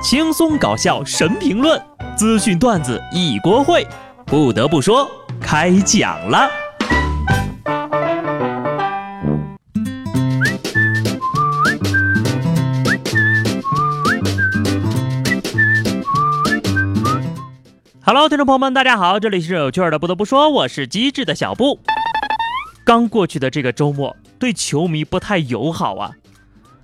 轻松搞笑神评论，资讯段子一锅烩。不得不说，开讲了。Hello，听众朋友们，大家好，这里是有趣的。不得不说，我是机智的小布。刚过去的这个周末，对球迷不太友好啊。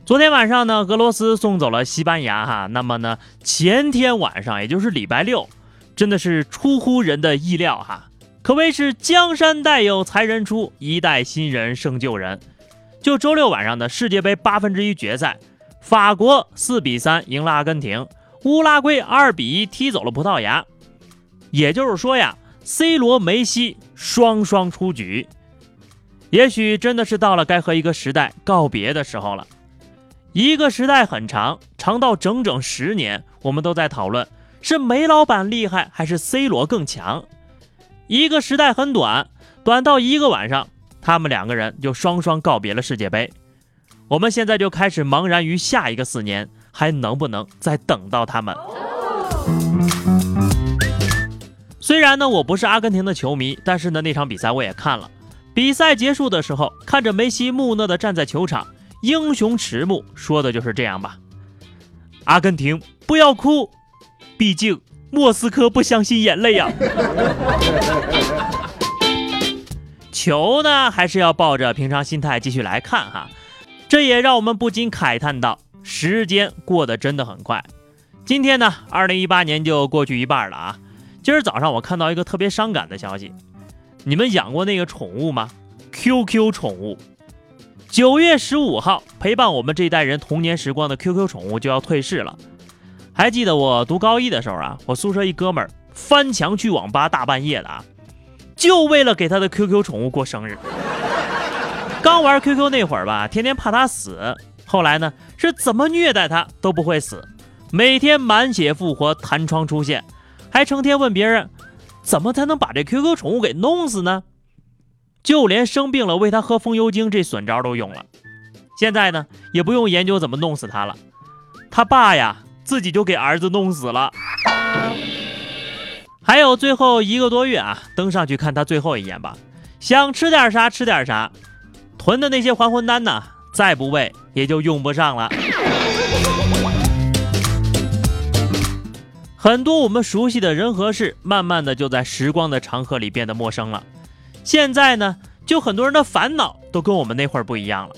昨天晚上呢，俄罗斯送走了西班牙哈。那么呢，前天晚上，也就是礼拜六，真的是出乎人的意料哈，可谓是江山代有才人出，一代新人胜旧人。就周六晚上的世界杯八分之一决赛，法国四比三赢了阿根廷，乌拉圭二比一踢走了葡萄牙。也就是说呀，C 罗、梅西双双出局。也许真的是到了该和一个时代告别的时候了。一个时代很长，长到整整十年，我们都在讨论是梅老板厉害还是 C 罗更强。一个时代很短，短到一个晚上，他们两个人就双双告别了世界杯。我们现在就开始茫然于下一个四年还能不能再等到他们。虽然呢，我不是阿根廷的球迷，但是呢，那场比赛我也看了。比赛结束的时候，看着梅西木讷地站在球场。英雄迟暮，说的就是这样吧。阿根廷，不要哭，毕竟莫斯科不相信眼泪呀。球呢，还是要抱着平常心态继续来看哈。这也让我们不禁慨叹到：时间过得真的很快。今天呢，二零一八年就过去一半了啊。今儿早上我看到一个特别伤感的消息，你们养过那个宠物吗？QQ 宠物。九月十五号，陪伴我们这一代人童年时光的 QQ 宠物就要退市了。还记得我读高一的时候啊，我宿舍一哥们儿翻墙去网吧，大半夜的啊，就为了给他的 QQ 宠物过生日。刚玩 QQ 那会儿吧，天天怕它死，后来呢，是怎么虐待它都不会死，每天满血复活，弹窗出现，还成天问别人，怎么才能把这 QQ 宠物给弄死呢？就连生病了喂他喝风油精这损招都用了，现在呢也不用研究怎么弄死他了，他爸呀自己就给儿子弄死了。还有最后一个多月啊，登上去看他最后一眼吧，想吃点啥吃点啥，囤的那些还魂丹呢，再不喂也就用不上了。很多我们熟悉的人和事，慢慢的就在时光的长河里变得陌生了。现在呢，就很多人的烦恼都跟我们那会儿不一样了。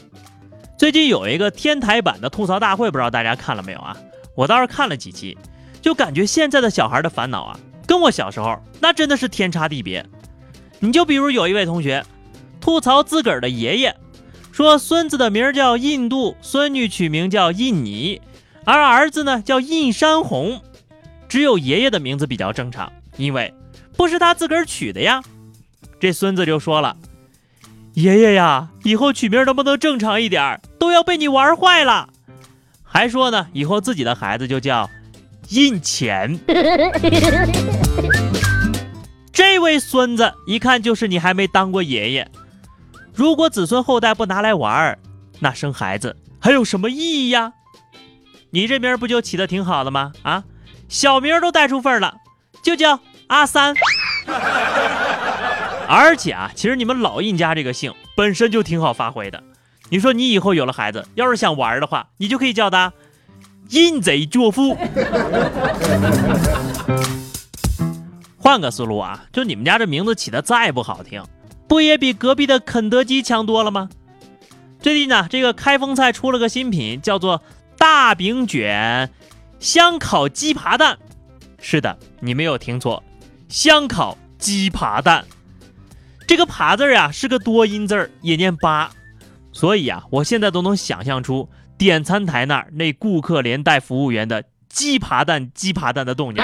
最近有一个天台版的吐槽大会，不知道大家看了没有啊？我倒是看了几期，就感觉现在的小孩的烦恼啊，跟我小时候那真的是天差地别。你就比如有一位同学吐槽自个儿的爷爷，说孙子的名叫印度，孙女取名叫印尼，而儿子呢叫印山红，只有爷爷的名字比较正常，因为不是他自个儿取的呀。这孙子就说了：“爷爷呀，以后取名能不能正常一点？都要被你玩坏了。”还说呢，以后自己的孩子就叫印钱。这位孙子一看就是你还没当过爷爷。如果子孙后代不拿来玩儿，那生孩子还有什么意义呀？你这名不就起的挺好的吗？啊，小名都带出份了，就叫阿三。而且啊，其实你们老印家这个姓本身就挺好发挥的。你说你以后有了孩子，要是想玩的话，你就可以叫他印贼作父。换个思路啊，就你们家这名字起的再不好听，不也比隔壁的肯德基强多了吗？最近呢，这个开封菜出了个新品，叫做大饼卷香烤鸡扒蛋。是的，你没有听错，香烤鸡扒蛋。这个“扒”字呀是个多音字儿，也念“八”，所以啊，我现在都能想象出点餐台那儿那顾客连带服务员的“鸡扒蛋”“鸡扒蛋”的动静。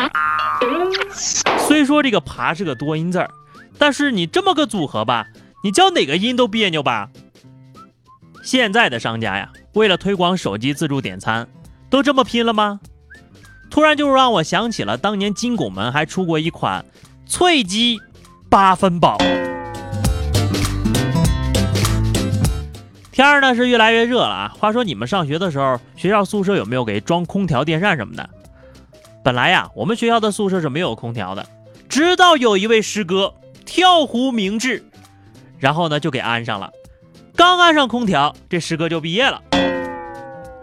虽说这个“扒”是个多音字儿，但是你这么个组合吧，你叫哪个音都别扭吧。现在的商家呀，为了推广手机自助点餐，都这么拼了吗？突然就让我想起了当年金拱门还出过一款脆鸡八分饱。天儿呢是越来越热了啊！话说你们上学的时候，学校宿舍有没有给装空调、电扇什么的？本来呀，我们学校的宿舍是没有空调的，直到有一位师哥跳湖明志，然后呢就给安上了。刚安上空调，这师哥就毕业了。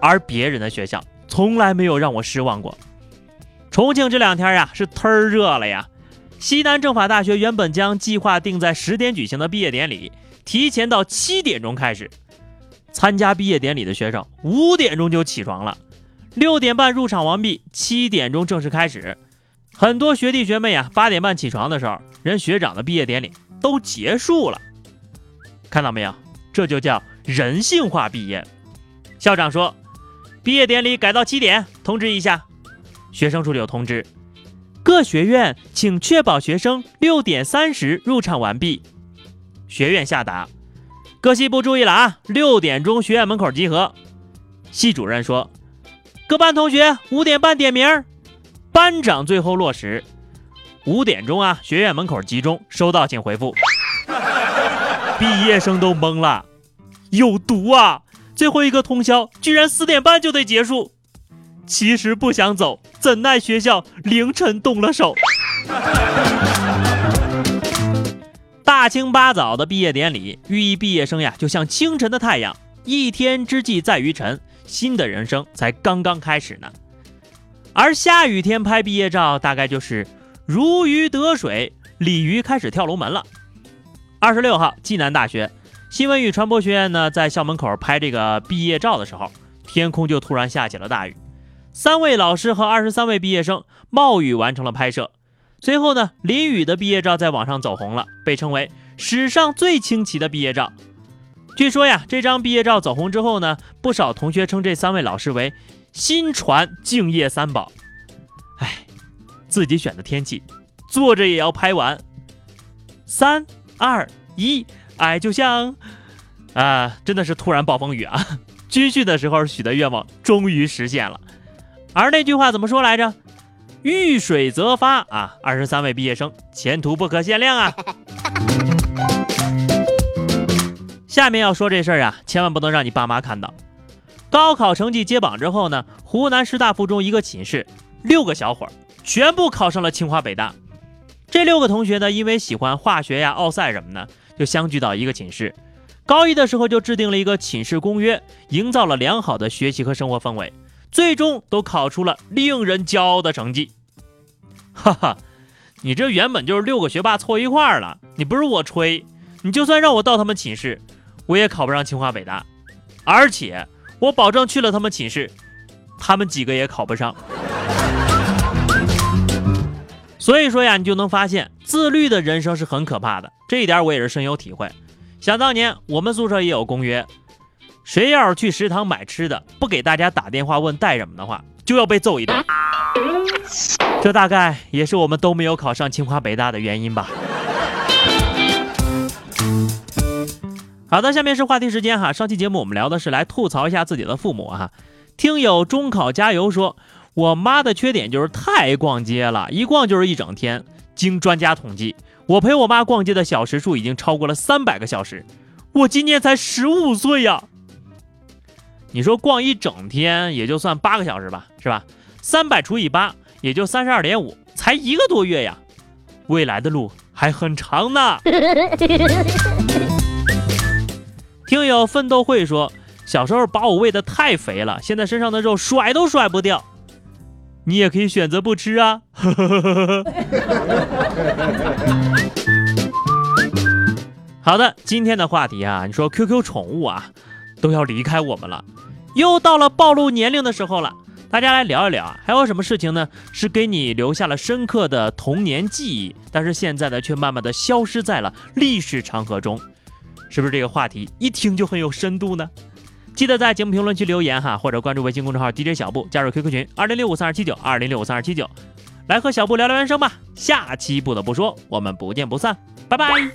而别人的学校从来没有让我失望过。重庆这两天呀是忒热了呀。西南政法大学原本将计划定在十点举行的毕业典礼，提前到七点钟开始。参加毕业典礼的学生五点钟就起床了，六点半入场完毕，七点钟正式开始。很多学弟学妹啊，八点半起床的时候，人学长的毕业典礼都结束了。看到没有？这就叫人性化毕业。校长说，毕业典礼改到七点，通知一下。学生处里有通知，各学院请确保学生六点三十入场完毕。学院下达。各系部注意了啊！六点钟学院门口集合。系主任说：“各班同学五点半点名。”班长最后落实：五点钟啊，学院门口集中。收到，请回复。毕业生都懵了，有毒啊！最后一个通宵，居然四点半就得结束。其实不想走，怎奈学校凌晨动了手。清八早的毕业典礼，寓意毕业生呀，就像清晨的太阳，一天之计在于晨，新的人生才刚刚开始呢。而下雨天拍毕业照，大概就是如鱼得水，鲤鱼开始跳龙门了。二十六号，暨南大学新闻与传播学院呢，在校门口拍这个毕业照的时候，天空就突然下起了大雨，三位老师和二十三位毕业生冒雨完成了拍摄。随后呢，林雨的毕业照在网上走红了，被称为史上最清奇的毕业照。据说呀，这张毕业照走红之后呢，不少同学称这三位老师为新传敬业三宝。哎，自己选的天气，坐着也要拍完。三二一，哎就像……啊，真的是突然暴风雨啊！军训的时候许的愿望终于实现了。而那句话怎么说来着？遇水则发啊！二十三位毕业生前途不可限量啊！下面要说这事儿啊，千万不能让你爸妈看到。高考成绩揭榜之后呢，湖南师大附中一个寝室六个小伙儿全部考上了清华北大。这六个同学呢，因为喜欢化学呀、奥赛什么的，就相聚到一个寝室。高一的时候就制定了一个寝室公约，营造了良好的学习和生活氛围。最终都考出了令人骄傲的成绩，哈哈，你这原本就是六个学霸凑一块儿了，你不是我吹，你就算让我到他们寝室，我也考不上清华北大，而且我保证去了他们寝室，他们几个也考不上。所以说呀，你就能发现自律的人生是很可怕的，这一点我也是深有体会。想当年我们宿舍也有公约。谁要是去食堂买吃的，不给大家打电话问带什么的话，就要被揍一顿。这大概也是我们都没有考上清华北大的原因吧。好的，下面是话题时间哈。上期节目我们聊的是来吐槽一下自己的父母哈。听友中考加油说，我妈的缺点就是太爱逛街了，一逛就是一整天。经专家统计，我陪我妈逛街的小时数已经超过了三百个小时。我今年才十五岁呀。你说逛一整天也就算八个小时吧，是吧？三百除以八也就三十二点五，才一个多月呀，未来的路还很长呢。听友奋斗会说，小时候把我喂的太肥了，现在身上的肉甩都甩不掉。你也可以选择不吃啊。好的，今天的话题啊，你说 QQ 宠物啊。都要离开我们了，又到了暴露年龄的时候了。大家来聊一聊啊，还有什么事情呢？是给你留下了深刻的童年记忆，但是现在呢，却慢慢的消失在了历史长河中。是不是这个话题一听就很有深度呢？记得在节目评论区留言哈，或者关注微信公众号 DJ 小布，加入 QQ 群二零六五三二七九二零六五三二七九，来和小布聊聊人生吧。下期不得不说，我们不见不散，拜拜。